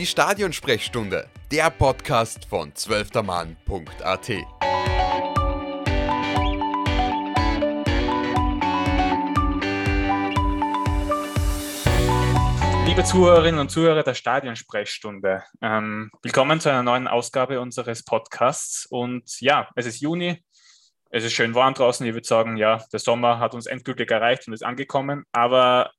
Die Stadionsprechstunde, der Podcast von zwölftermann.at. Liebe Zuhörerinnen und Zuhörer der Stadionsprechstunde, ähm, willkommen zu einer neuen Ausgabe unseres Podcasts. Und ja, es ist Juni, es ist schön warm draußen. Ich würde sagen, ja, der Sommer hat uns endgültig erreicht und ist angekommen. Aber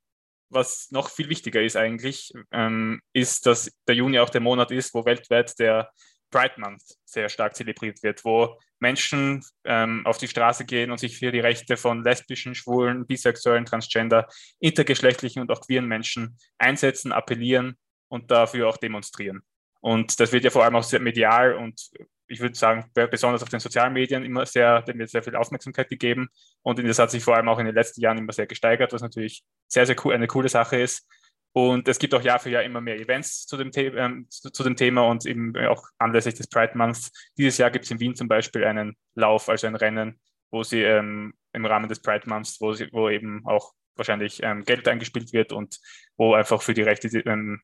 was noch viel wichtiger ist eigentlich, ähm, ist, dass der Juni auch der Monat ist, wo weltweit der Pride Month sehr stark zelebriert wird, wo Menschen ähm, auf die Straße gehen und sich für die Rechte von lesbischen, schwulen, bisexuellen, transgender, intergeschlechtlichen und auch queeren Menschen einsetzen, appellieren und dafür auch demonstrieren. Und das wird ja vor allem auch sehr medial und ich würde sagen, besonders auf den sozialen Medien immer sehr, dem wird sehr viel Aufmerksamkeit gegeben. Und das hat sich vor allem auch in den letzten Jahren immer sehr gesteigert, was natürlich sehr, sehr cool, eine coole Sache ist. Und es gibt auch Jahr für Jahr immer mehr Events zu dem, The ähm, zu, zu, dem Thema und eben auch anlässlich des Pride Months. Dieses Jahr gibt es in Wien zum Beispiel einen Lauf, also ein Rennen, wo sie ähm, im Rahmen des Pride Months, wo, sie, wo eben auch wahrscheinlich ähm, Geld eingespielt wird und wo einfach für die Rechte, ähm,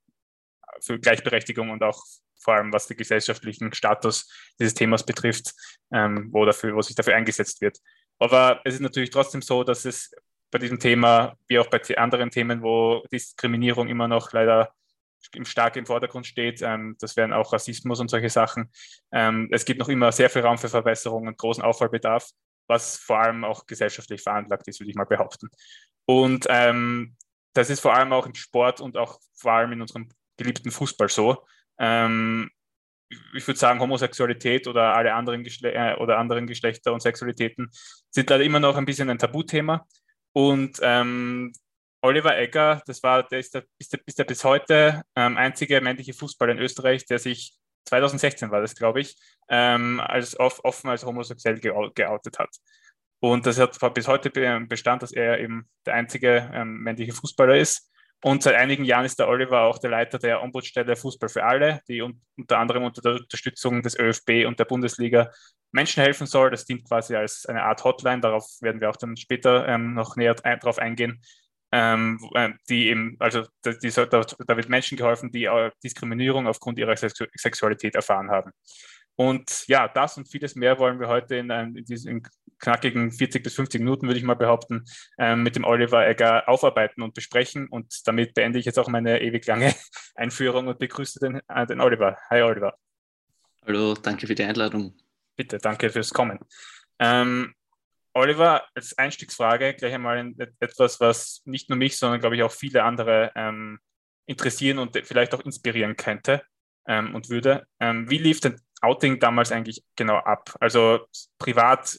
für Gleichberechtigung und auch vor allem was den gesellschaftlichen Status dieses Themas betrifft, ähm, wo, dafür, wo sich dafür eingesetzt wird. Aber es ist natürlich trotzdem so, dass es bei diesem Thema, wie auch bei anderen Themen, wo Diskriminierung immer noch leider stark im Vordergrund steht. Ähm, das wären auch Rassismus und solche Sachen. Ähm, es gibt noch immer sehr viel Raum für Verbesserungen und großen Aufholbedarf, was vor allem auch gesellschaftlich veranlagt ist, würde ich mal behaupten. Und ähm, das ist vor allem auch im Sport und auch vor allem in unserem geliebten Fußball so. Ähm, ich würde sagen, Homosexualität oder alle anderen, Geschle äh, oder anderen Geschlechter und Sexualitäten sind leider immer noch ein bisschen ein Tabuthema. Und ähm, Oliver Egger, das war, der ist, der, ist, der, ist der bis heute ähm, einzige männliche Fußballer in Österreich, der sich 2016 war das, glaube ich, ähm, als off, offen als homosexuell geoutet hat. Und das hat bis heute Bestand, dass er eben der einzige ähm, männliche Fußballer ist. Und seit einigen Jahren ist der Oliver auch der Leiter der Ombudsstelle Fußball für alle, die un unter anderem unter der Unterstützung des ÖFB und der Bundesliga Menschen helfen soll. Das dient quasi als eine Art Hotline, darauf werden wir auch dann später ähm, noch näher ein, drauf eingehen. Ähm, äh, die eben, also die, die, da, da, wird Menschen geholfen, die äh, Diskriminierung aufgrund ihrer Sexu Sexualität erfahren haben. Und ja, das und vieles mehr wollen wir heute in, in diesen knackigen 40 bis 50 Minuten, würde ich mal behaupten, ähm, mit dem Oliver Egger aufarbeiten und besprechen. Und damit beende ich jetzt auch meine ewig lange Einführung und begrüße den, äh, den Oliver. Hi Oliver. Hallo, danke für die Einladung. Bitte, danke fürs Kommen. Ähm, Oliver, als Einstiegsfrage gleich einmal etwas, was nicht nur mich, sondern glaube ich auch viele andere ähm, interessieren und vielleicht auch inspirieren könnte ähm, und würde. Ähm, wie lief denn Outing damals eigentlich genau ab? Also privat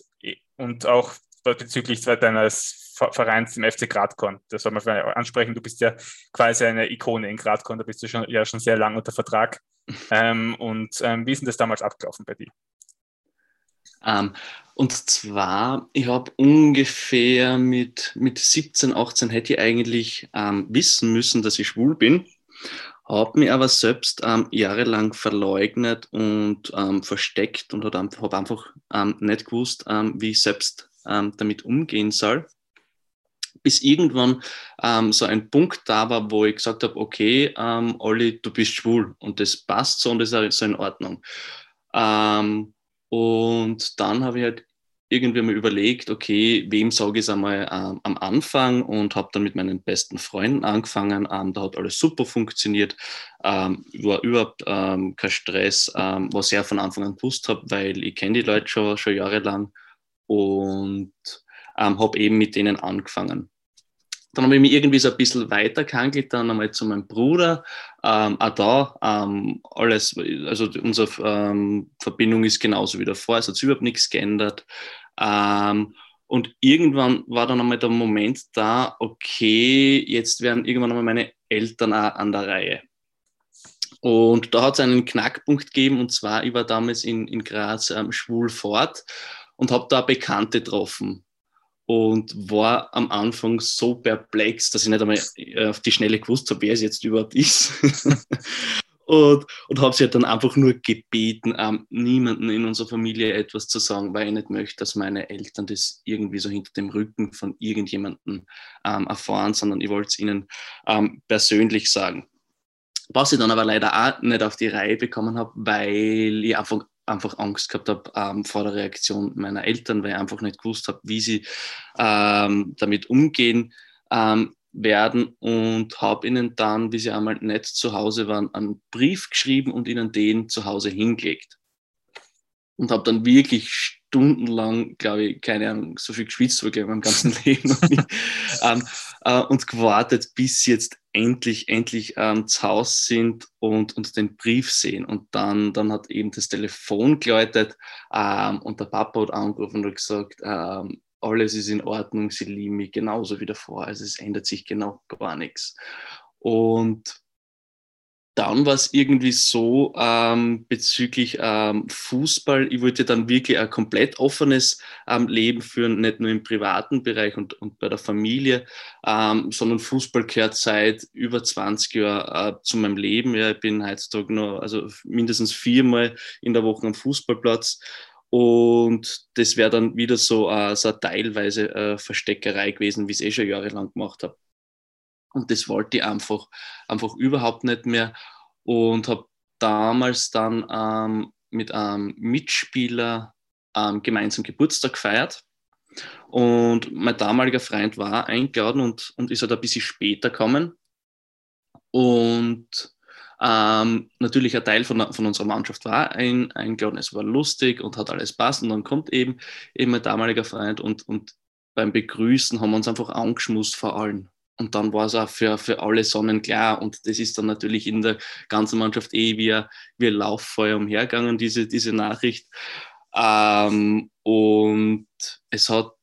und auch bezüglich deines Vereins im FC Gradkorn. Das soll man ansprechen. Du bist ja quasi eine Ikone in Gradkorn, da bist du schon, ja schon sehr lange unter Vertrag. Ähm, und ähm, wie ist denn das damals abgelaufen bei dir? Ähm, und zwar, ich habe ungefähr mit, mit 17, 18 hätte ich eigentlich ähm, wissen müssen, dass ich schwul bin habe mich aber selbst ähm, jahrelang verleugnet und ähm, versteckt und habe einfach, ähm, nicht gewusst, ähm, wie ich selbst ähm, damit umgehen soll. Bis irgendwann ähm, so ein Punkt da war, wo ich gesagt habe, okay, Olli, du bist schwul und das passt so und das ist so in Ordnung. und dann habe ich halt irgendwie mal überlegt, okay, wem sage ich es einmal ähm, am Anfang und habe dann mit meinen besten Freunden angefangen. Ähm, da hat alles super funktioniert, ähm, war überhaupt ähm, kein Stress, ähm, was ich ja von Anfang an gewusst habe, weil ich kenne die Leute schon, schon jahrelang und ähm, habe eben mit denen angefangen. Dann habe ich mich irgendwie so ein bisschen weitergehandelt, dann einmal zu meinem Bruder. Ähm, auch da ähm, alles, also unsere ähm, Verbindung ist genauso wie davor, es hat sich überhaupt nichts geändert. Ähm, und irgendwann war dann einmal der Moment da, okay, jetzt werden irgendwann einmal meine Eltern auch an der Reihe. Und da hat es einen Knackpunkt gegeben, und zwar, ich war damals in, in Graz ähm, schwul fort und habe da Bekannte getroffen und war am Anfang so perplex, dass ich nicht einmal äh, auf die Schnelle gewusst habe, wer es jetzt überhaupt ist. und, und habe sie halt dann einfach nur gebeten, ähm, niemanden in unserer Familie etwas zu sagen, weil ich nicht möchte, dass meine Eltern das irgendwie so hinter dem Rücken von irgendjemandem ähm, erfahren, sondern ich wollte es ihnen ähm, persönlich sagen. Was ich dann aber leider auch nicht auf die Reihe bekommen habe, weil ich einfach, einfach Angst gehabt habe ähm, vor der Reaktion meiner Eltern, weil ich einfach nicht gewusst habe, wie sie ähm, damit umgehen ähm, werden und habe ihnen dann, wie sie einmal nicht zu Hause waren, einen Brief geschrieben und ihnen den zu Hause hingelegt. Und habe dann wirklich stundenlang, glaube ich, keine Ahnung, so viel geschwitzt wie in meinem ganzen Leben ähm, äh, und gewartet, bis sie jetzt endlich, endlich ähm, zu Hause sind und, und den Brief sehen. Und dann, dann hat eben das Telefon geläutet ähm, und der Papa hat angerufen und gesagt, ähm, alles ist in Ordnung, sie lieben mich genauso wie davor. Also es ändert sich genau gar nichts. Und dann war es irgendwie so ähm, bezüglich ähm, Fußball, ich wollte dann wirklich ein komplett offenes ähm, Leben führen, nicht nur im privaten Bereich und, und bei der Familie, ähm, sondern Fußball gehört seit über 20 Jahren äh, zu meinem Leben. Ja, ich bin heutzutage nur also mindestens viermal in der Woche am Fußballplatz. Und das wäre dann wieder so, äh, so eine teilweise äh, Versteckerei gewesen, wie ich es eh schon jahrelang gemacht habe. Und das wollte ich einfach, einfach überhaupt nicht mehr. Und habe damals dann ähm, mit einem Mitspieler ähm, gemeinsam Geburtstag gefeiert. Und mein damaliger Freund war eingeladen und, und ist halt ein bisschen später gekommen. Und ähm, natürlich ein Teil von, von unserer Mannschaft war ein, eingeladen, es war lustig und hat alles passt. Und dann kommt eben, eben mein damaliger Freund und, und beim Begrüßen haben wir uns einfach angeschmust vor allem. Und dann war es auch für, für alle sonnenklar. Und das ist dann natürlich in der ganzen Mannschaft eh wie ein, wie ein Lauffeuer umhergegangen, diese, diese Nachricht. Ähm, und es hat,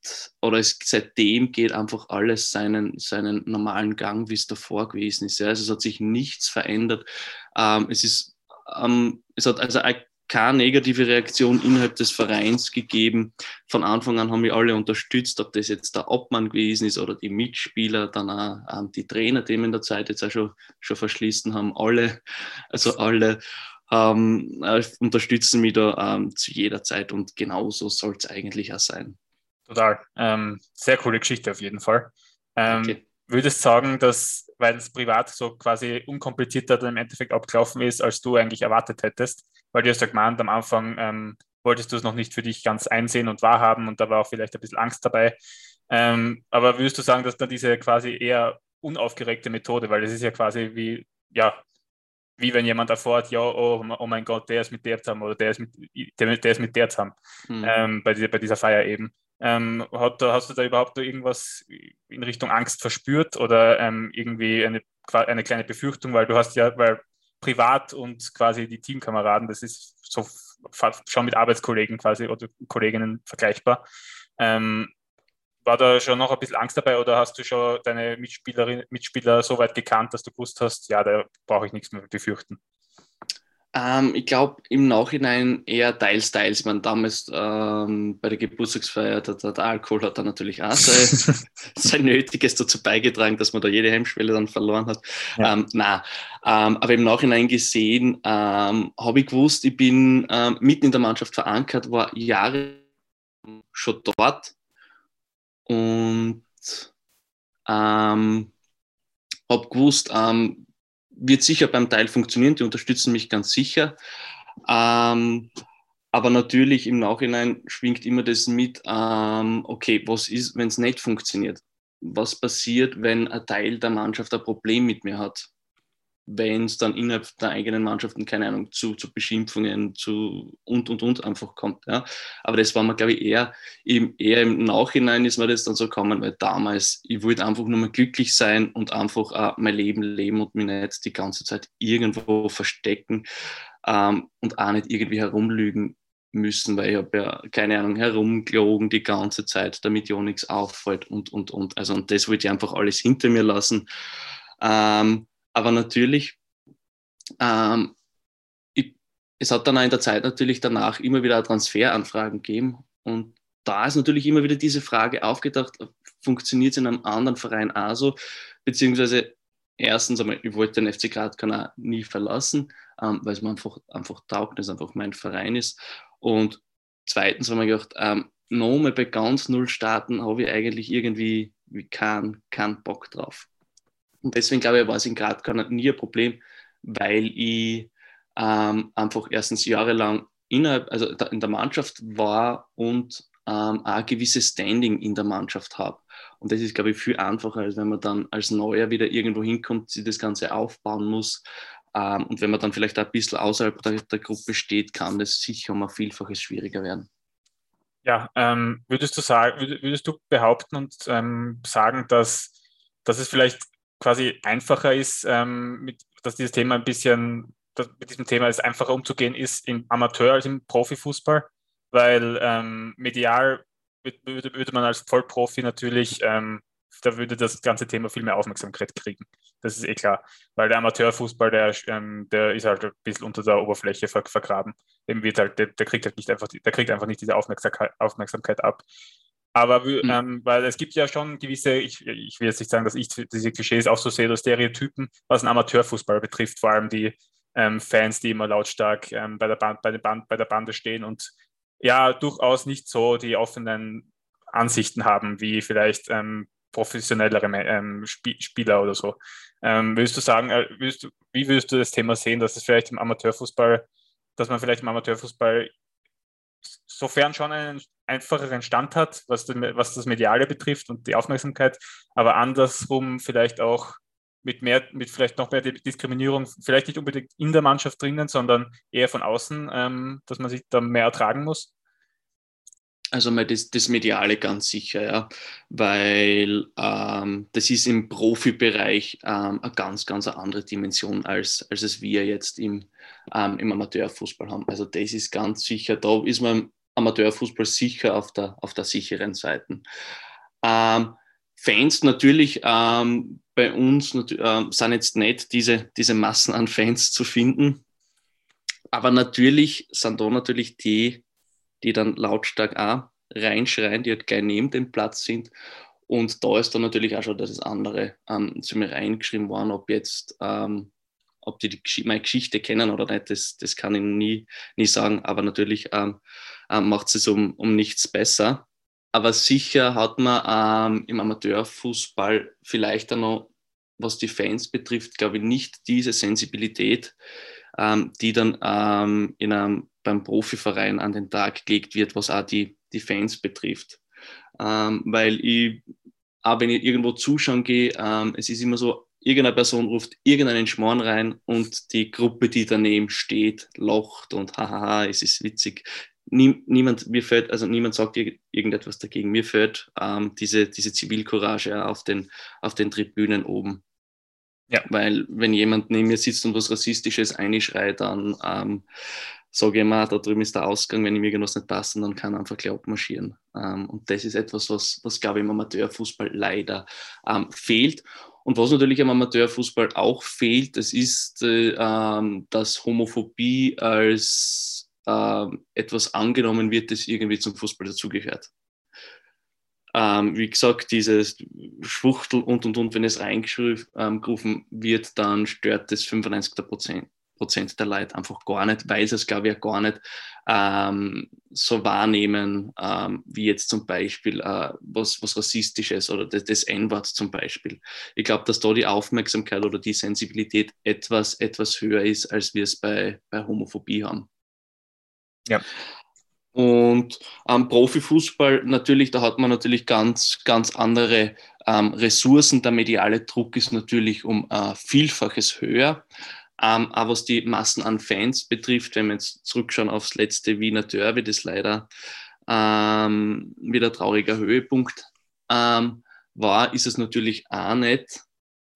oder es, seitdem geht einfach alles seinen, seinen normalen Gang, wie es davor gewesen ist. Ja. Also es hat sich nichts verändert. Ähm, es ist, ähm, es hat also keine negative Reaktion innerhalb des Vereins gegeben. Von Anfang an haben wir alle unterstützt, ob das jetzt der Obmann gewesen ist oder die Mitspieler, dann auch ähm, die Trainer, die in der Zeit jetzt auch schon, schon verschließen haben, alle, also alle ähm, äh, unterstützen mich da ähm, zu jeder Zeit und genauso soll es eigentlich auch sein. Total. Ähm, sehr coole Geschichte auf jeden Fall. Ähm, okay. Würdest sagen, dass, weil es privat so quasi unkomplizierter dann im Endeffekt abgelaufen ist, als du eigentlich erwartet hättest, weil du hast ja gemeint, am Anfang ähm, wolltest du es noch nicht für dich ganz einsehen und wahrhaben und da war auch vielleicht ein bisschen Angst dabei. Ähm, aber würdest du sagen, dass dann diese quasi eher unaufgeregte Methode, weil es ist ja quasi wie, ja, wie wenn jemand erfährt, ja, oh, oh, mein Gott, der ist mit der zusammen oder der ist mit der, der ist mit der zusammen, mhm. ähm, bei, dieser, bei dieser Feier eben. Ähm, hat, hast du da überhaupt irgendwas in Richtung Angst verspürt oder ähm, irgendwie eine, eine kleine Befürchtung, weil du hast ja, weil privat und quasi die Teamkameraden, das ist so schon mit Arbeitskollegen quasi oder Kolleginnen vergleichbar. Ähm, war da schon noch ein bisschen Angst dabei oder hast du schon deine Mitspielerin, Mitspieler so weit gekannt, dass du gewusst hast, ja, da brauche ich nichts mehr befürchten? Ähm, ich glaube im Nachhinein eher teils, teils. Man damals ähm, bei der Geburtstagsfeier, der, der, Alkohol hat da natürlich auch sein, sein Nötiges dazu beigetragen, dass man da jede Hemmschwelle dann verloren hat. Ja. Ähm, na, ähm, aber im Nachhinein gesehen ähm, habe ich gewusst, ich bin ähm, mitten in der Mannschaft verankert, war Jahre schon dort und habe gewusst, ähm, wird sicher beim Teil funktionieren, die unterstützen mich ganz sicher. Ähm, aber natürlich im Nachhinein schwingt immer das mit, ähm, okay, was ist, wenn es nicht funktioniert? Was passiert, wenn ein Teil der Mannschaft ein Problem mit mir hat? Wenn es dann innerhalb der eigenen Mannschaften, keine Ahnung, zu, zu Beschimpfungen, zu und und und einfach kommt. Ja. Aber das war mir, glaube ich, eher im, eher im Nachhinein ist mir das dann so gekommen, weil damals, ich wollte einfach nur mal glücklich sein und einfach äh, mein Leben leben und mich nicht die ganze Zeit irgendwo verstecken ähm, und auch nicht irgendwie herumlügen müssen, weil ich habe ja, keine Ahnung, herumgelogen die ganze Zeit, damit ja nichts auffällt und, und, und. Also und das wollte ich einfach alles hinter mir lassen. Ähm, aber natürlich, ähm, ich, es hat dann auch in der Zeit natürlich danach immer wieder Transferanfragen gegeben. Und da ist natürlich immer wieder diese Frage aufgedacht, funktioniert es in einem anderen Verein auch so? Beziehungsweise erstens einmal, ich wollte den FC Graz nie verlassen, ähm, weil es mir einfach, einfach taugt, dass es einfach mein Verein ist. Und zweitens haben wir gedacht, ähm, nochmal bei ganz null starten habe ich eigentlich irgendwie keinen kein Bock drauf. Und deswegen glaube ich, war es in Graz nie ein Problem, weil ich ähm, einfach erstens jahrelang innerhalb, also in der Mannschaft war und ähm, auch ein gewisses Standing in der Mannschaft habe. Und das ist, glaube ich, viel einfacher, als wenn man dann als Neuer wieder irgendwo hinkommt, sich das Ganze aufbauen muss. Ähm, und wenn man dann vielleicht ein bisschen außerhalb der, der Gruppe steht, kann das sicher um ein Vielfaches schwieriger werden. Ja, ähm, würdest du sagen, würdest du behaupten und ähm, sagen, dass, dass es vielleicht quasi einfacher ist, ähm, mit, dass dieses Thema ein bisschen, dass mit diesem Thema es einfacher umzugehen ist im Amateur als im Profifußball? Weil ähm, medial würde, würde man als Vollprofi natürlich, ähm, da würde das ganze Thema viel mehr Aufmerksamkeit kriegen. Das ist eh klar. Weil der Amateurfußball, der, ähm, der ist halt ein bisschen unter der Oberfläche ver vergraben. Dem wird halt, der, der, kriegt halt nicht einfach, der kriegt einfach nicht diese Aufmerksamkeit, Aufmerksamkeit ab. Aber mhm. ähm, weil es gibt ja schon gewisse, ich, ich will jetzt nicht sagen, dass ich diese Klischees auch so sehe oder Stereotypen, was den Amateurfußball betrifft, vor allem die ähm, Fans, die immer lautstark ähm, bei, der Band, bei, der Band, bei der Bande stehen und ja durchaus nicht so die offenen Ansichten haben, wie vielleicht ähm, professionellere ähm, Sp Spieler oder so. Ähm, würdest du sagen, äh, würdest du, wie würdest du das Thema sehen, dass es vielleicht im Amateurfußball, dass man vielleicht im Amateurfußball sofern schon einen einfacheren Stand hat, was, den, was das Mediale betrifft und die Aufmerksamkeit, aber andersrum vielleicht auch mit mehr, mit vielleicht noch mehr Diskriminierung, vielleicht nicht unbedingt in der Mannschaft drinnen, sondern eher von außen, ähm, dass man sich da mehr ertragen muss? Also mal das, das Mediale ganz sicher, ja, weil ähm, das ist im Profibereich ähm, eine ganz, ganz andere Dimension, als, als es wir jetzt im, ähm, im Amateurfußball haben. Also das ist ganz sicher, da ist man im Amateurfußball sicher auf der, auf der sicheren Seite. Ähm, Fans natürlich ähm, bei uns äh, sind jetzt nicht diese, diese Massen an Fans zu finden. Aber natürlich sind da natürlich die, die dann lautstark auch reinschreien, die halt gleich neben dem Platz sind. Und da ist dann natürlich auch schon das andere ähm, zu mir reingeschrieben worden, ob jetzt, ähm, ob die, die meine Geschichte kennen oder nicht, das, das kann ich nie, nie sagen. Aber natürlich ähm, ähm macht es um, um nichts besser. Aber sicher hat man ähm, im Amateurfußball vielleicht auch noch, was die Fans betrifft, glaube ich, nicht diese Sensibilität, ähm, die dann ähm, in einem, beim Profiverein an den Tag gelegt wird, was auch die, die Fans betrifft. Ähm, weil ich, auch wenn ich irgendwo zuschauen gehe, ähm, es ist immer so, irgendeine Person ruft irgendeinen Schmarrn rein und die Gruppe, die daneben steht, lacht und hahaha, es ist witzig nie, niemand, mir fällt, also niemand sagt irgendetwas dagegen. Mir fällt ähm, diese, diese Zivilcourage auf den, auf den Tribünen oben. Ja. Weil wenn jemand neben mir sitzt und was Rassistisches einschreit, dann ähm, sage ich immer, da drüben ist der Ausgang, wenn ihm irgendwas nicht passt, dann kann er einfach gleich abmarschieren. Ähm, und das ist etwas, was, was glaube ich, im Amateurfußball leider ähm, fehlt. Und was natürlich im Amateurfußball auch fehlt, das ist, äh, ähm, dass Homophobie als äh, etwas angenommen wird, das irgendwie zum Fußball dazugehört. Ähm, wie gesagt, dieses Schwuchtel und und und, wenn es reingerufen ähm, wird, dann stört das 95 Prozent, der Leute einfach gar nicht, weil sie es, glaube ich, gar nicht ähm, so wahrnehmen, ähm, wie jetzt zum Beispiel äh, was, was Rassistisches oder das, das N-Wort zum Beispiel. Ich glaube, dass da die Aufmerksamkeit oder die Sensibilität etwas, etwas höher ist, als wir es bei, bei Homophobie haben. Ja. Und am Profifußball natürlich, da hat man natürlich ganz, ganz andere ähm, Ressourcen. Der mediale Druck ist natürlich um äh, Vielfaches höher. Ähm, aber was die Massen an Fans betrifft, wenn wir jetzt zurückschauen aufs letzte Wiener Derby, das leider ähm, wieder trauriger Höhepunkt ähm, war, ist es natürlich auch nicht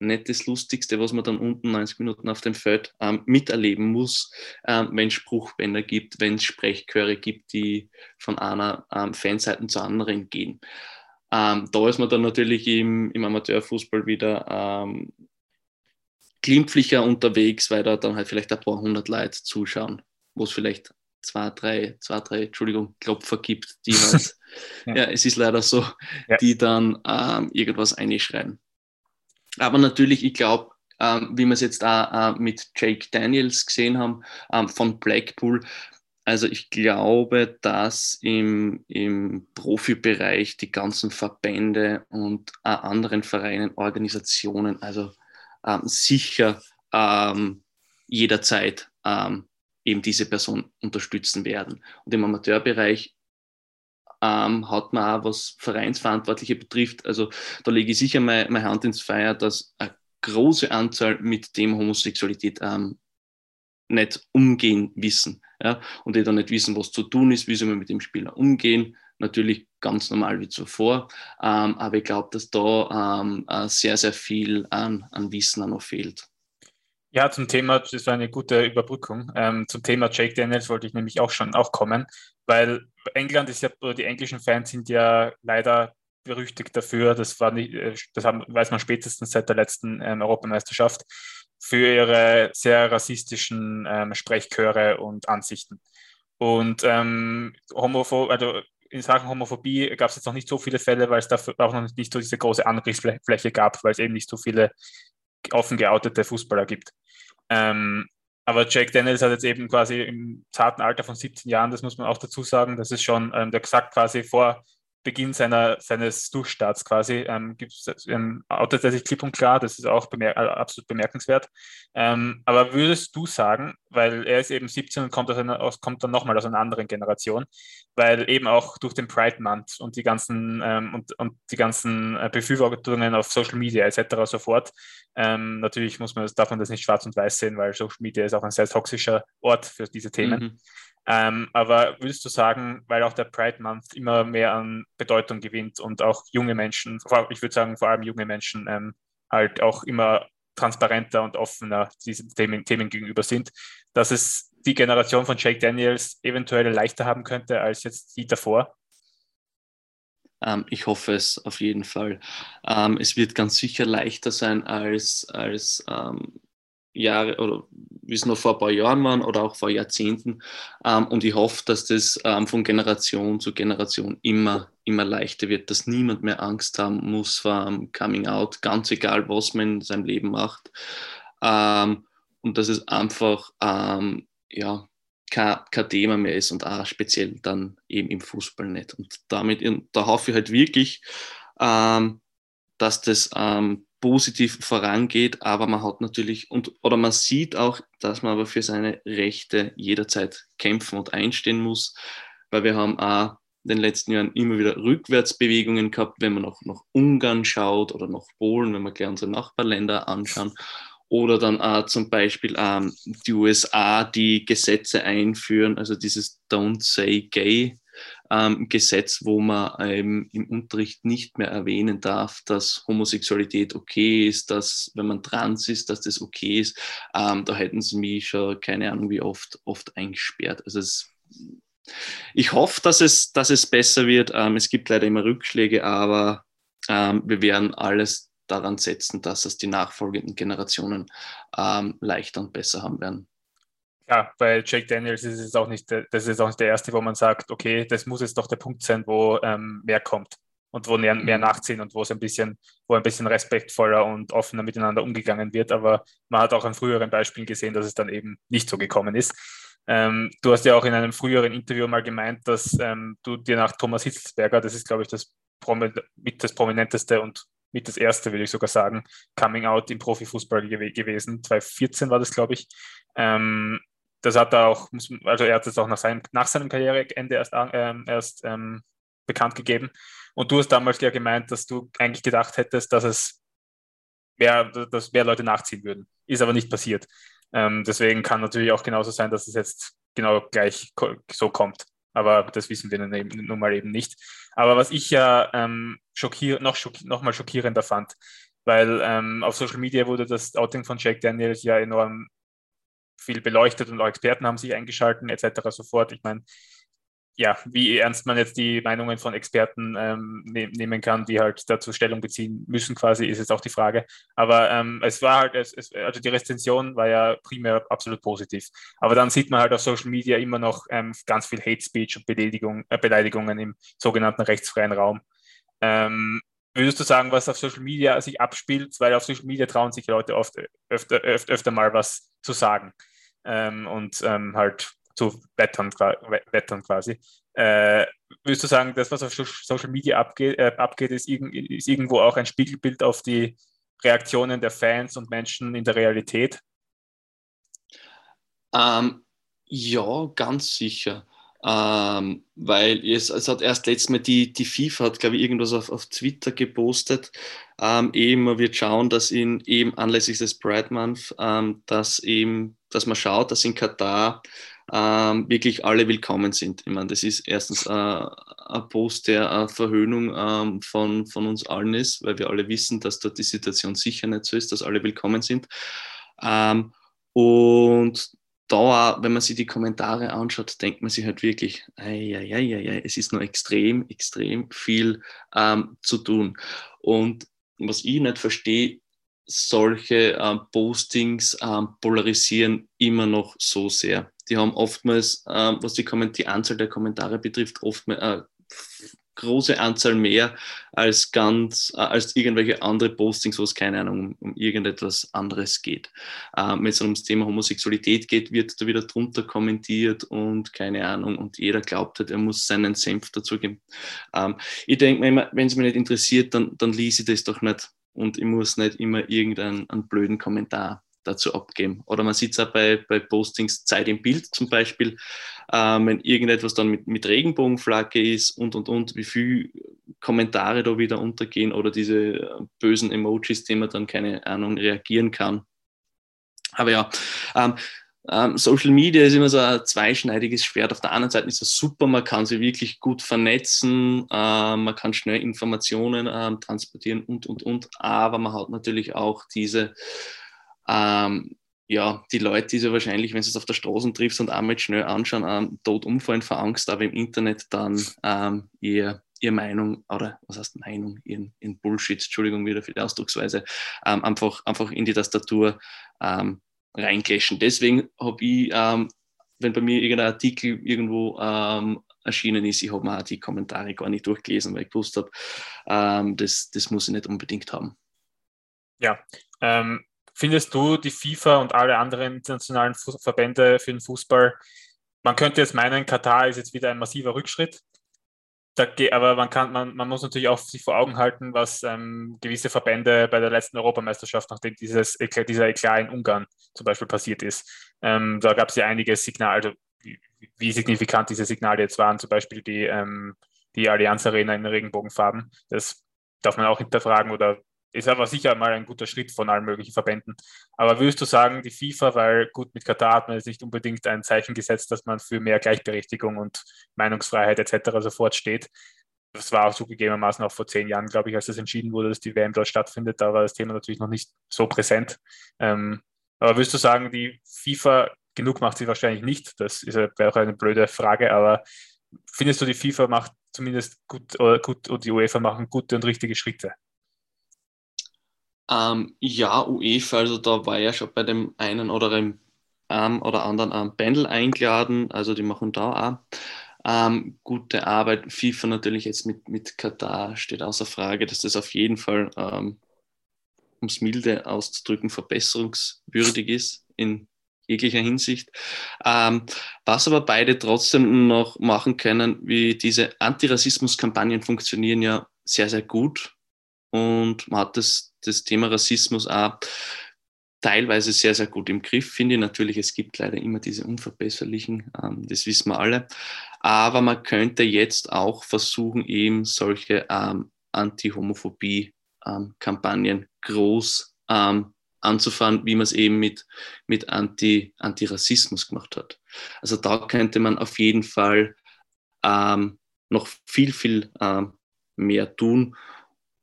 nicht das Lustigste, was man dann unten 90 Minuten auf dem Feld ähm, miterleben muss, ähm, wenn es Spruchbänder gibt, wenn es Sprechchöre gibt, die von einer ähm, Fanseite zur anderen gehen. Ähm, da ist man dann natürlich im, im Amateurfußball wieder ähm, glimpflicher unterwegs, weil da dann halt vielleicht ein paar hundert Leute zuschauen, wo es vielleicht zwei, drei, zwei, drei, Entschuldigung, Klopfer gibt, die halt, ja. ja. es ist leider so, ja. die dann ähm, irgendwas einschreien. Aber natürlich, ich glaube, ähm, wie wir es jetzt auch äh, mit Jake Daniels gesehen haben ähm, von Blackpool, also ich glaube, dass im, im Profibereich die ganzen Verbände und äh, anderen Vereinen, Organisationen, also ähm, sicher ähm, jederzeit ähm, eben diese Person unterstützen werden. Und im Amateurbereich ähm, hat man auch, was Vereinsverantwortliche betrifft, also da lege ich sicher meine, meine Hand ins Feuer, dass eine große Anzahl mit dem Homosexualität ähm, nicht umgehen wissen. Ja? Und die dann nicht wissen, was zu tun ist, wie sie mit dem Spieler umgehen. Natürlich ganz normal wie zuvor. Ähm, aber ich glaube, dass da ähm, äh, sehr, sehr viel an, an Wissen noch fehlt. Ja, zum Thema, das war eine gute Überbrückung. Ähm, zum Thema Jake Daniels wollte ich nämlich auch schon auch kommen, weil England ist ja, oder die englischen Fans sind ja leider berüchtigt dafür, das war nicht, äh, das haben, weiß man spätestens seit der letzten ähm, Europameisterschaft, für ihre sehr rassistischen ähm, Sprechchöre und Ansichten. Und ähm, Homopho also in Sachen Homophobie gab es jetzt noch nicht so viele Fälle, weil es dafür auch noch nicht so diese große Angriffsfläche gab, weil es eben nicht so viele offen geoutete Fußballer gibt. Ähm, aber Jake Daniels hat jetzt eben quasi im zarten Alter von 17 Jahren, das muss man auch dazu sagen, das ist schon, ähm, der gesagt quasi vor Beginn seiner, seines Durchstarts quasi, ähm, ähm, outet er sich klipp und klar, das ist auch bemer äh, absolut bemerkenswert. Ähm, aber würdest du sagen, weil er ist eben 17 und kommt, aus einer, aus, kommt dann nochmal aus einer anderen Generation, weil eben auch durch den Pride Month und die ganzen, ähm, und, und die ganzen äh, Befürwortungen auf Social Media etc. sofort, ähm, natürlich muss man, darf man das nicht schwarz und weiß sehen, weil Social Media ist auch ein sehr toxischer Ort für diese Themen. Mhm. Ähm, aber würdest du sagen, weil auch der Pride Month immer mehr an Bedeutung gewinnt und auch junge Menschen, ich würde sagen vor allem junge Menschen, ähm, halt auch immer transparenter und offener diesen Themen, Themen gegenüber sind, dass es die Generation von Jake Daniels eventuell leichter haben könnte als jetzt die davor? Ähm, ich hoffe es auf jeden Fall. Ähm, es wird ganz sicher leichter sein als, als ähm, Jahre oder wie es noch vor ein paar Jahren waren oder auch vor Jahrzehnten. Ähm, und ich hoffe, dass das ähm, von Generation zu Generation immer, immer leichter wird, dass niemand mehr Angst haben muss vor einem Coming Out, ganz egal, was man in seinem Leben macht. Ähm, und dass es einfach ähm, ja, kein, kein, Thema mehr ist und auch speziell dann eben im Fußball nicht. Und damit, da hoffe ich halt wirklich, ähm, dass das ähm, positiv vorangeht, aber man hat natürlich und oder man sieht auch, dass man aber für seine Rechte jederzeit kämpfen und einstehen muss, weil wir haben auch in den letzten Jahren immer wieder Rückwärtsbewegungen gehabt, wenn man noch nach Ungarn schaut oder nach Polen, wenn wir gleich unsere Nachbarländer anschauen. Oder dann auch zum Beispiel ähm, die USA, die Gesetze einführen, also dieses Don't Say Gay ähm, Gesetz, wo man ähm, im Unterricht nicht mehr erwähnen darf, dass Homosexualität okay ist, dass wenn man trans ist, dass das okay ist. Ähm, da hätten sie mich schon keine Ahnung wie oft, oft eingesperrt. Also es, ich hoffe, dass es, dass es besser wird. Ähm, es gibt leider immer Rückschläge, aber ähm, wir werden alles daran setzen, dass es die nachfolgenden Generationen ähm, leichter und besser haben werden ja, bei Jake Daniels ist es auch nicht, das ist auch nicht der erste, wo man sagt, okay, das muss jetzt doch der Punkt sein, wo ähm, mehr kommt und wo mehr, mehr mhm. nachziehen und wo es ein bisschen, wo ein bisschen respektvoller und offener miteinander umgegangen wird. Aber man hat auch an früheren Beispielen gesehen, dass es dann eben nicht so gekommen ist. Ähm, du hast ja auch in einem früheren Interview mal gemeint, dass ähm, du dir nach Thomas Hitzelsberger, das ist, glaube ich, das mit das prominenteste und mit das erste, würde ich sogar sagen, Coming Out im Profifußball gew gewesen. 2014 war das, glaube ich. Ähm, das hat er auch, also er hat es auch nach seinem, nach seinem Karriereende erst, ähm, erst ähm, bekannt gegeben. Und du hast damals ja gemeint, dass du eigentlich gedacht hättest, dass es mehr, dass mehr Leute nachziehen würden. Ist aber nicht passiert. Ähm, deswegen kann natürlich auch genauso sein, dass es jetzt genau gleich so kommt. Aber das wissen wir nun mal eben nicht. Aber was ich ja ähm, schockier noch, schockier noch mal schockierender fand, weil ähm, auf Social Media wurde das Outing von Jake Daniels ja enorm viel beleuchtet und auch Experten haben sich eingeschalten etc. sofort. Ich meine, ja, wie ernst man jetzt die Meinungen von Experten ähm, ne nehmen kann, die halt dazu Stellung beziehen müssen, quasi, ist jetzt auch die Frage. Aber ähm, es war halt, es, es, also die Rezension war ja primär absolut positiv. Aber dann sieht man halt auf Social Media immer noch ähm, ganz viel Hate Speech und Beleidigung, äh, Beleidigungen im sogenannten rechtsfreien Raum. Ähm, würdest du sagen, was auf Social Media sich abspielt? Weil auf Social Media trauen sich Leute oft öfter, öfter, öfter mal was zu sagen ähm, und ähm, halt zu wettern, wettern quasi. Äh, würdest du sagen, das, was auf Social Media abgeht, äh, abgeht ist, irg ist irgendwo auch ein Spiegelbild auf die Reaktionen der Fans und Menschen in der Realität? Ähm, ja, ganz sicher. Ähm, weil es, es hat erst letztes Mal die, die FIFA hat, glaube ich, irgendwas auf, auf Twitter gepostet. Ähm, eben, man wird schauen, dass in eben anlässlich des Pride Month, ähm, dass eben, dass man schaut, dass in Katar ähm, wirklich alle willkommen sind. Ich meine, das ist erstens äh, ein Post der eine Verhöhnung ähm, von, von uns allen ist, weil wir alle wissen, dass dort die Situation sicher nicht so ist, dass alle willkommen sind. Ähm, und da, wenn man sich die Kommentare anschaut, denkt man sich halt wirklich, ei, ei, ei, es ist noch extrem, extrem viel ähm, zu tun. Und was ich nicht verstehe, solche ähm, Postings ähm, polarisieren immer noch so sehr. Die haben oftmals, ähm, was die, die, Anzahl der Kommentare betrifft, oftmals äh, große Anzahl mehr als ganz, äh, als irgendwelche andere Postings, wo es keine Ahnung um, um irgendetwas anderes geht. Ähm, wenn es ums Thema Homosexualität geht, wird da wieder drunter kommentiert und keine Ahnung und jeder glaubt halt, er muss seinen Senf dazugeben. Ähm, ich denke mir immer, wenn es mich nicht interessiert, dann, dann lese ich das doch nicht und ich muss nicht immer irgendeinen blöden Kommentar dazu abgeben. Oder man sieht es auch bei, bei Postings Zeit im Bild zum Beispiel, ähm, wenn irgendetwas dann mit, mit Regenbogenflagge ist und und und, wie viele Kommentare da wieder untergehen oder diese bösen Emojis, die man dann keine Ahnung reagieren kann. Aber ja, ähm, ähm, Social Media ist immer so ein zweischneidiges Schwert. Auf der anderen Seite ist es super, man kann sie wirklich gut vernetzen, äh, man kann schnell Informationen äh, transportieren und, und, und. Aber man hat natürlich auch diese ähm, ja, die Leute, die so wahrscheinlich, wenn sie es auf der Straße triffst und einmal schnell anschauen, ähm, tot umfallen vor Angst, aber im Internet dann ähm, ihr, ihre Meinung oder was heißt Meinung, ihren, ihren Bullshit, Entschuldigung wieder für die Ausdrucksweise, ähm, einfach, einfach in die Tastatur ähm, reinclashen. Deswegen habe ich, ähm, wenn bei mir irgendein Artikel irgendwo ähm, erschienen ist, ich habe mir auch die Kommentare gar nicht durchgelesen, weil ich gewusst habe, ähm, das, das muss ich nicht unbedingt haben. Ja, ähm, Findest du die FIFA und alle anderen internationalen Verbände für den Fußball, man könnte jetzt meinen, Katar ist jetzt wieder ein massiver Rückschritt, da, aber man, kann, man, man muss natürlich auch sich vor Augen halten, was ähm, gewisse Verbände bei der letzten Europameisterschaft, nachdem dieses, dieser Eklat in Ungarn zum Beispiel passiert ist, ähm, da gab es ja einige Signale, also wie, wie, signifikant diese Signale jetzt waren, zum Beispiel die, ähm, die Allianz Arena in Regenbogenfarben. Das darf man auch hinterfragen oder ist aber sicher mal ein guter Schritt von allen möglichen Verbänden. Aber würdest du sagen, die FIFA, weil gut, mit Katar hat man jetzt nicht unbedingt ein Zeichen gesetzt, dass man für mehr Gleichberechtigung und Meinungsfreiheit etc. sofort steht. Das war auch zugegebenermaßen auch vor zehn Jahren, glaube ich, als das entschieden wurde, dass die WM dort stattfindet. Da war das Thema natürlich noch nicht so präsent. Ähm, aber würdest du sagen, die FIFA, genug macht sie wahrscheinlich nicht? Das ist auch eine blöde Frage, aber findest du, die FIFA macht zumindest gut, oder gut und die UEFA machen gute und richtige Schritte? Ähm, ja, UEFA, also da war ja schon bei dem einen oder, einem, ähm, oder anderen ähm, Pendel eingeladen, also die machen da auch ähm, gute Arbeit. FIFA natürlich jetzt mit, mit Katar steht außer Frage, dass das auf jeden Fall, ähm, um es milde auszudrücken, verbesserungswürdig ist in jeglicher Hinsicht. Ähm, was aber beide trotzdem noch machen können, wie diese Antirassismus-Kampagnen funktionieren ja sehr, sehr gut. Und man hat das das Thema Rassismus auch teilweise sehr, sehr gut im Griff, finde ich. Natürlich, es gibt leider immer diese unverbesserlichen, ähm, das wissen wir alle. Aber man könnte jetzt auch versuchen, eben solche ähm, Anti-Homophobie-Kampagnen ähm, groß ähm, anzufahren, wie man es eben mit, mit Anti, Antirassismus gemacht hat. Also da könnte man auf jeden Fall ähm, noch viel, viel ähm, mehr tun,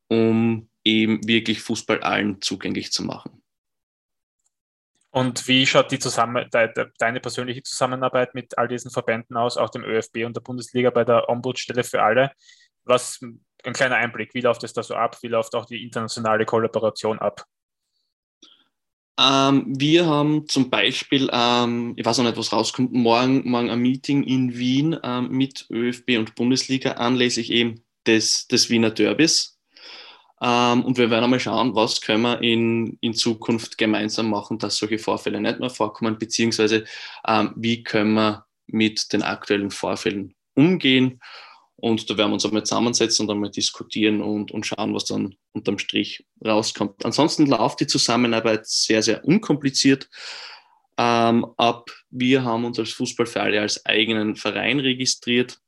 um eben wirklich Fußball allen zugänglich zu machen. Und wie schaut die Zusammen deine persönliche Zusammenarbeit mit all diesen Verbänden aus, auch dem ÖFB und der Bundesliga bei der Ombudsstelle für alle? Was ein kleiner Einblick, wie läuft es da so ab? Wie läuft auch die internationale Kollaboration ab? Ähm, wir haben zum Beispiel, ähm, ich weiß noch nicht, was rauskommt, morgen, morgen ein Meeting in Wien ähm, mit ÖFB und Bundesliga anlässlich eben des, des Wiener Derbys. Ähm, und wir werden einmal schauen, was können wir in, in Zukunft gemeinsam machen, dass solche Vorfälle nicht mehr vorkommen, beziehungsweise ähm, wie können wir mit den aktuellen Vorfällen umgehen. Und da werden wir uns einmal zusammensetzen und einmal diskutieren und, und schauen, was dann unterm Strich rauskommt. Ansonsten läuft die Zusammenarbeit sehr, sehr unkompliziert. ähm, ab. Wir haben uns als Fußballverein als eigenen Verein registriert.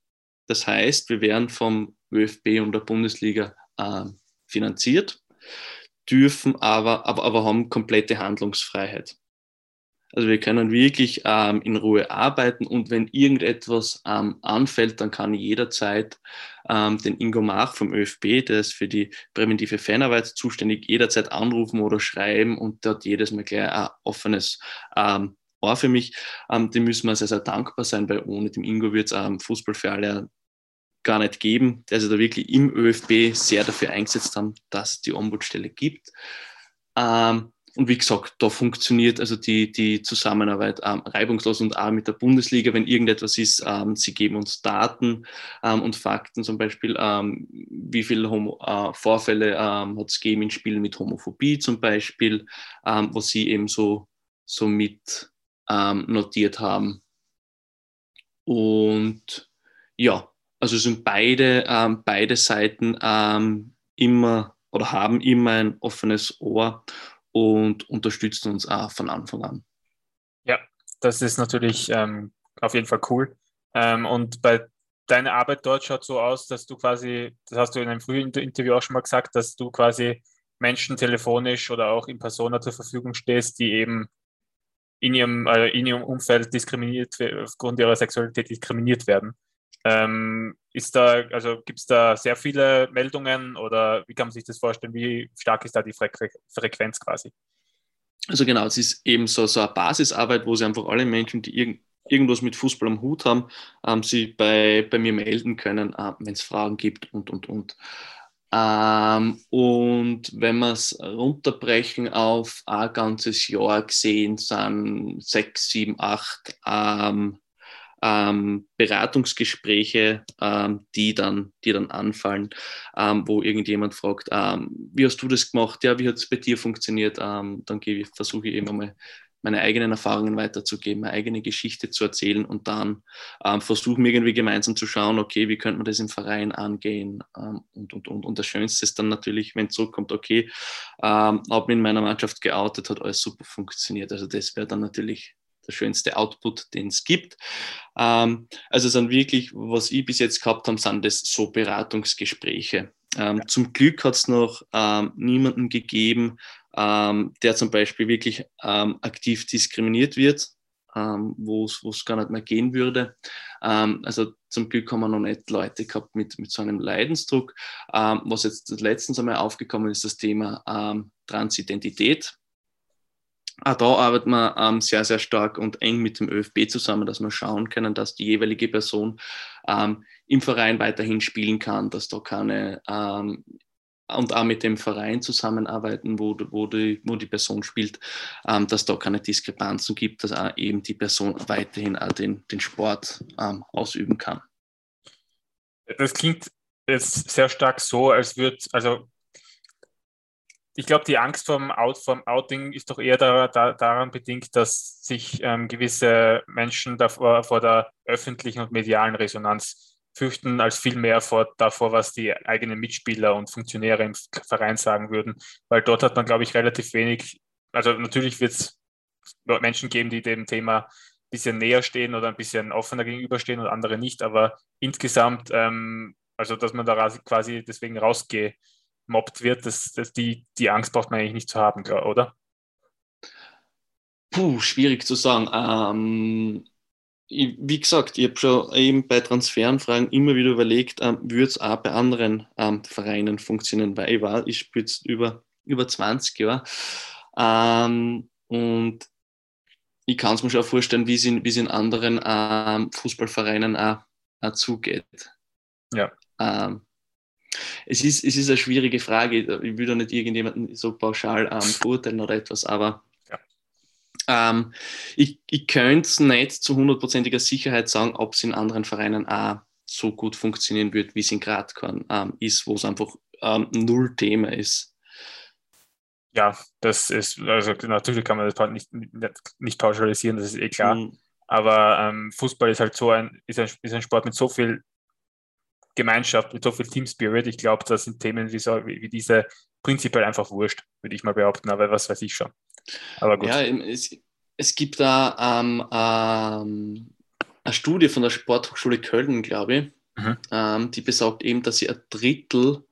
Das heißt, wir werden vom ÖFB und der Bundesliga äh, finanziert, dürfen aber, aber, aber haben komplette Handlungsfreiheit. Also wir können wirklich ähm, in Ruhe arbeiten und wenn irgendetwas ähm, anfällt, dann kann jederzeit ähm, den Ingo Mach vom ÖFB, der ist für die präventive Fanarbeit zuständig, jederzeit anrufen oder schreiben und der hat jedes Mal gleich ein offenes ähm, Ohr für mich. Ähm, dem müssen wir sehr, sehr dankbar sein, weil ohne dem Ingo wird es ähm, Fußball für alle gar nicht geben, der sich da wirklich im ÖFB sehr dafür eingesetzt haben, dass es die Ombudsstelle gibt. Ähm, und wie gesagt, da funktioniert also die, die Zusammenarbeit ähm, reibungslos und auch mit der Bundesliga, wenn irgendetwas ist, ähm, sie geben uns Daten ähm, und Fakten, zum Beispiel, ähm, wie viele Homo, äh, Vorfälle ähm, hat es gegeben in Spielen mit Homophobie zum Beispiel, ähm, was sie eben so, so mit notiert haben. Und ja, also sind beide, beide Seiten immer oder haben immer ein offenes Ohr und unterstützen uns auch von Anfang an. Ja, das ist natürlich ähm, auf jeden Fall cool. Ähm, und bei deiner Arbeit dort schaut so aus, dass du quasi, das hast du in einem frühen Interview auch schon mal gesagt, dass du quasi Menschen telefonisch oder auch in Persona zur Verfügung stehst, die eben in ihrem, äh, in ihrem Umfeld diskriminiert, aufgrund ihrer Sexualität diskriminiert werden. Ähm, ist da, also gibt es da sehr viele Meldungen oder wie kann man sich das vorstellen? Wie stark ist da die Frequenz quasi? Also genau, es ist eben so, so eine Basisarbeit, wo sie einfach alle Menschen, die irgend, irgendwas mit Fußball am Hut haben, ähm, sie bei, bei mir melden können, äh, wenn es Fragen gibt und, und, und. Ähm, und wenn wir es runterbrechen auf ein ganzes Jahr gesehen, sind sechs, sieben, acht ähm, ähm, Beratungsgespräche, ähm, die, dann, die dann anfallen, ähm, wo irgendjemand fragt, ähm, wie hast du das gemacht? Ja, wie hat es bei dir funktioniert? Ähm, dann versuche ich eben einmal meine eigenen Erfahrungen weiterzugeben, meine eigene Geschichte zu erzählen und dann ähm, versuchen irgendwie gemeinsam zu schauen, okay, wie könnte man das im Verein angehen ähm, und, und, und. Und das Schönste ist dann natürlich, wenn es zurückkommt, okay, ähm, habe in meiner Mannschaft geoutet, hat alles super funktioniert. Also das wäre dann natürlich der schönste Output, den es gibt. Ähm, also sind wirklich, was ich bis jetzt gehabt habe, sind das so Beratungsgespräche. Ähm, ja. Zum Glück hat es noch ähm, niemanden gegeben, ähm, der zum Beispiel wirklich ähm, aktiv diskriminiert wird, ähm, wo es gar nicht mehr gehen würde. also zum Glück haben wir noch nicht Leute gehabt mit, mit so einem Leidensdruck. was jetzt letztens einmal aufgekommen ist, das Thema Transidentität. Auch da arbeiten wir ähm, sehr, sehr stark und eng mit dem ÖFB zusammen, dass wir schauen können, dass die jeweilige Person ähm, im Verein weiterhin spielen kann, dass da keine ähm, und auch mit dem Verein zusammenarbeiten, wo, wo, die, wo die Person spielt, ähm, dass da keine Diskrepanzen gibt, dass auch eben die Person weiterhin auch den, den Sport ähm, ausüben kann. Das klingt jetzt sehr stark so, als würde, also ich glaube, die Angst vom, Out, vom Outing ist doch eher da, da, daran bedingt, dass sich ähm, gewisse Menschen davor, vor der öffentlichen und medialen Resonanz fürchten, als vielmehr vor, davor, was die eigenen Mitspieler und Funktionäre im Verein sagen würden. Weil dort hat man, glaube ich, relativ wenig, also natürlich wird es Menschen geben, die dem Thema ein bisschen näher stehen oder ein bisschen offener gegenüberstehen und andere nicht, aber insgesamt, ähm, also dass man da quasi deswegen rausgeht gemobbt wird, das, das, die, die Angst braucht man eigentlich nicht zu haben, oder? Puh, schwierig zu sagen. Ähm, ich, wie gesagt, ich habe schon eben bei Transferanfragen immer wieder überlegt, ähm, würde es auch bei anderen ähm, Vereinen funktionieren, weil ich war, ich spiele jetzt über, über 20 Jahre ähm, und ich kann es mir schon vorstellen, wie es in, in anderen ähm, Fußballvereinen auch, auch zugeht. Ja. Ähm, es ist, es ist eine schwierige Frage. Ich will da nicht irgendjemanden so pauschal ähm, beurteilen oder etwas, aber ja. ähm, ich, ich könnte es nicht zu hundertprozentiger Sicherheit sagen, ob es in anderen Vereinen auch so gut funktionieren wird, wie es in Gradkorn ähm, ist, wo es einfach ähm, null Thema ist. Ja, das ist, also natürlich kann man das nicht, nicht, nicht pauschalisieren, das ist eh klar. Mhm. Aber ähm, Fußball ist halt so ein, ist ein, ist ein Sport mit so viel Gemeinschaft, mit so viel Team Spirit. Ich glaube, das sind Themen wie, so, wie, wie diese prinzipiell einfach wurscht, würde ich mal behaupten, aber was weiß ich schon. Aber gut. Ja, es, es gibt da ähm, ähm, eine Studie von der Sporthochschule Köln, glaube ich, mhm. ähm, die besagt eben, dass sie ein Drittel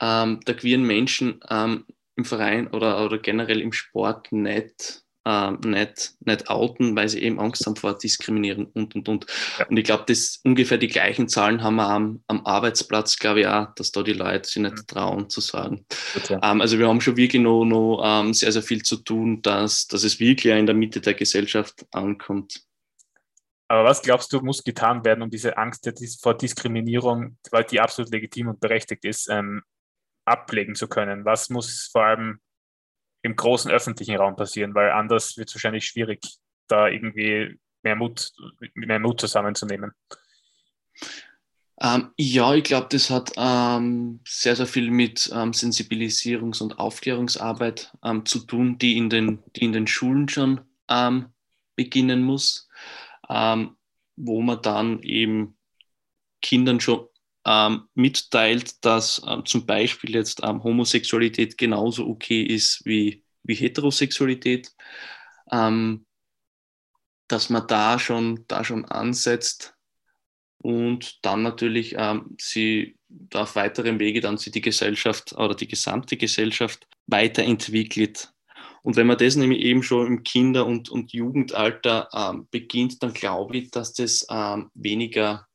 ähm, der queeren Menschen ähm, im Verein oder, oder generell im Sport nicht, ähm, nicht, nicht outen, weil sie eben Angst haben vor Diskriminieren und und und. Ja. Und ich glaube, das ungefähr die gleichen Zahlen haben wir am, am Arbeitsplatz, glaube ich auch, dass da die Leute sich nicht mhm. trauen zu sagen. Okay. Ähm, also wir haben schon wirklich noch, noch ähm, sehr, sehr viel zu tun, dass, dass es wirklich in der Mitte der Gesellschaft ankommt. Aber was glaubst du, muss getan werden, um diese Angst vor Diskriminierung, weil die absolut legitim und berechtigt ist, ähm, ablegen zu können? Was muss vor allem im großen öffentlichen Raum passieren? Weil anders wird es wahrscheinlich schwierig, da irgendwie mehr Mut, mehr Mut zusammenzunehmen. Ähm, ja, ich glaube, das hat ähm, sehr, sehr viel mit ähm, Sensibilisierungs- und Aufklärungsarbeit ähm, zu tun, die in den, die in den Schulen schon ähm, beginnen muss ähm, wo man dann eben Kindern schon ähm, mitteilt, dass ähm, zum Beispiel jetzt ähm, Homosexualität genauso okay ist wie, wie Heterosexualität, ähm, dass man da schon, da schon ansetzt und dann natürlich ähm, sie auf weiterem Wege dann sie die Gesellschaft oder die gesamte Gesellschaft weiterentwickelt. Und wenn man das nämlich eben schon im Kinder- und, und Jugendalter ähm, beginnt, dann glaube ich, dass das weniger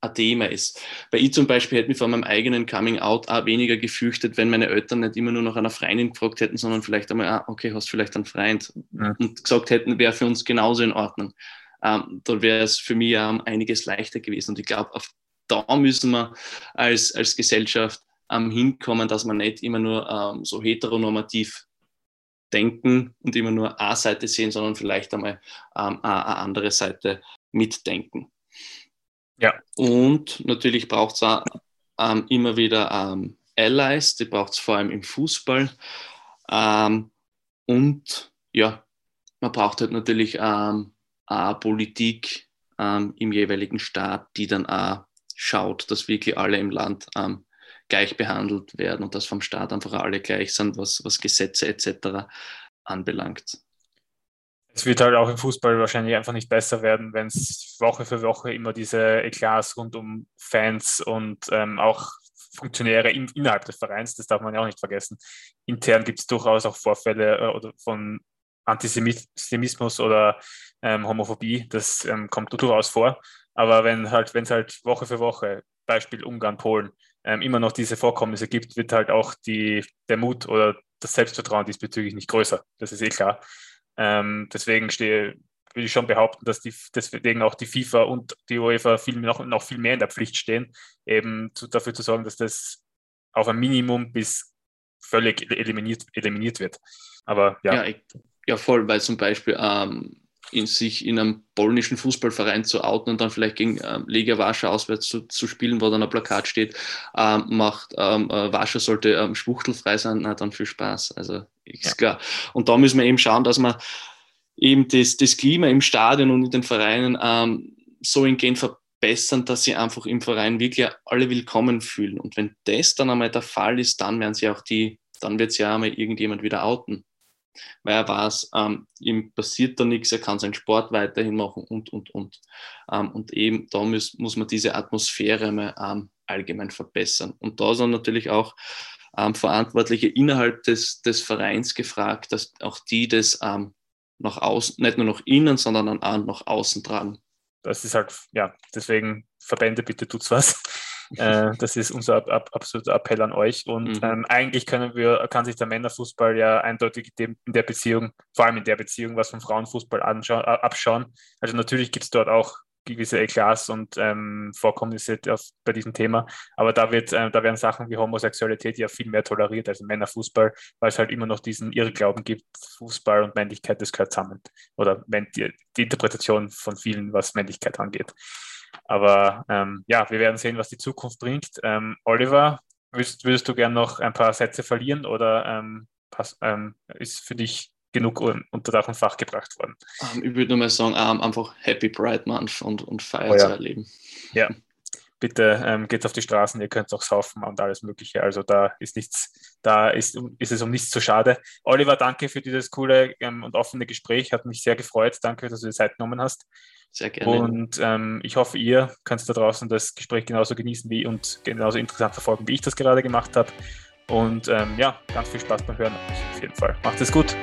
ein Thema ist. Weil ich zum Beispiel hätte mich vor meinem eigenen Coming-out auch weniger gefürchtet, wenn meine Eltern nicht immer nur nach einer Freundin gefragt hätten, sondern vielleicht einmal, ah, okay, hast vielleicht einen Freund ja. und gesagt hätten, wäre für uns genauso in Ordnung. Ähm, dann wäre es für mich ähm, einiges leichter gewesen. Und ich glaube, da müssen wir als, als Gesellschaft ähm, hinkommen, dass man nicht immer nur ähm, so heteronormativ denken und immer nur eine Seite sehen, sondern vielleicht einmal ähm, eine andere Seite mitdenken. Ja. Und natürlich braucht es ähm, immer wieder ähm, Allies, die braucht es vor allem im Fußball. Ähm, und ja, man braucht halt natürlich ähm, auch Politik ähm, im jeweiligen Staat, die dann auch schaut, dass wirklich alle im Land ähm, gleich behandelt werden und dass vom Staat einfach alle gleich sind, was, was Gesetze etc. anbelangt. Es wird halt auch im Fußball wahrscheinlich einfach nicht besser werden, wenn es Woche für Woche immer diese Eklats rund um Fans und ähm, auch Funktionäre in, innerhalb des Vereins, das darf man ja auch nicht vergessen. Intern gibt es durchaus auch Vorfälle äh, oder von Antisemitismus oder ähm, Homophobie, das ähm, kommt durchaus vor. Aber wenn halt, es halt Woche für Woche, Beispiel Ungarn, Polen, ähm, immer noch diese Vorkommnisse gibt, wird halt auch die, der Mut oder das Selbstvertrauen diesbezüglich nicht größer. Das ist eh klar. Ähm, deswegen stehe, würde ich schon behaupten, dass die, deswegen auch die FIFA und die UEFA viel, noch, noch viel mehr in der Pflicht stehen, eben zu, dafür zu sorgen, dass das auf ein Minimum bis völlig eliminiert, eliminiert wird. Aber ja. Ja, ich, ja voll, weil zum Beispiel ähm, in sich in einem polnischen Fußballverein zu outen und dann vielleicht gegen ähm, Legia Warschau auswärts zu, zu, spielen, wo dann ein Plakat steht, ähm, macht ähm, äh, Warschau sollte ähm, schwuchtelfrei sein, na dann viel Spaß. Also ist ja. klar. Und da müssen wir eben schauen, dass wir eben das, das Klima im Stadion und in den Vereinen ähm, so hingehend verbessern, dass sie einfach im Verein wirklich alle willkommen fühlen. Und wenn das dann einmal der Fall ist, dann werden sie auch die, dann wird sie ja einmal irgendjemand wieder outen weil er weiß, ähm, ihm passiert da nichts, er kann seinen Sport weiterhin machen und, und, und. Ähm, und eben da muss, muss man diese Atmosphäre mal ähm, allgemein verbessern. Und da sind natürlich auch ähm, Verantwortliche innerhalb des, des Vereins gefragt, dass auch die das ähm, nach außen, nicht nur nach innen, sondern auch nach außen tragen. Das ist halt, ja, deswegen Verbände, bitte tut's was. Äh, das ist unser ab, ab, absoluter Appell an euch. Und mhm. ähm, eigentlich können wir, kann sich der Männerfußball ja eindeutig in der Beziehung, vor allem in der Beziehung, was vom Frauenfußball anschauen, abschauen. Also natürlich gibt es dort auch gewisse Eklats und ähm, Vorkommnisse auf, bei diesem Thema. Aber da, wird, äh, da werden Sachen wie Homosexualität ja viel mehr toleriert als im Männerfußball, weil es halt immer noch diesen Irrglauben gibt, Fußball und Männlichkeit, das gehört zusammen. Oder die, die Interpretation von vielen, was Männlichkeit angeht. Aber ähm, ja, wir werden sehen, was die Zukunft bringt. Ähm, Oliver, würdest, würdest du gern noch ein paar Sätze verlieren oder ähm, pass, ähm, ist für dich genug unter Dach und Fach gebracht worden? Ähm, ich würde nur mal sagen, ähm, einfach Happy Pride Month und, und Feier oh, ja. zu erleben. Ja, bitte ähm, geht auf die Straßen, ihr könnt auch saufen und alles Mögliche. Also da ist nichts, da ist, ist es um nichts zu schade. Oliver, danke für dieses coole ähm, und offene Gespräch. Hat mich sehr gefreut. Danke, dass du die Zeit genommen hast. Sehr gerne. Und ähm, ich hoffe, ihr könnt da draußen das Gespräch genauso genießen wie und genauso interessant verfolgen, wie ich das gerade gemacht habe. Und ähm, ja, ganz viel Spaß beim Hören auf jeden Fall. Macht es gut.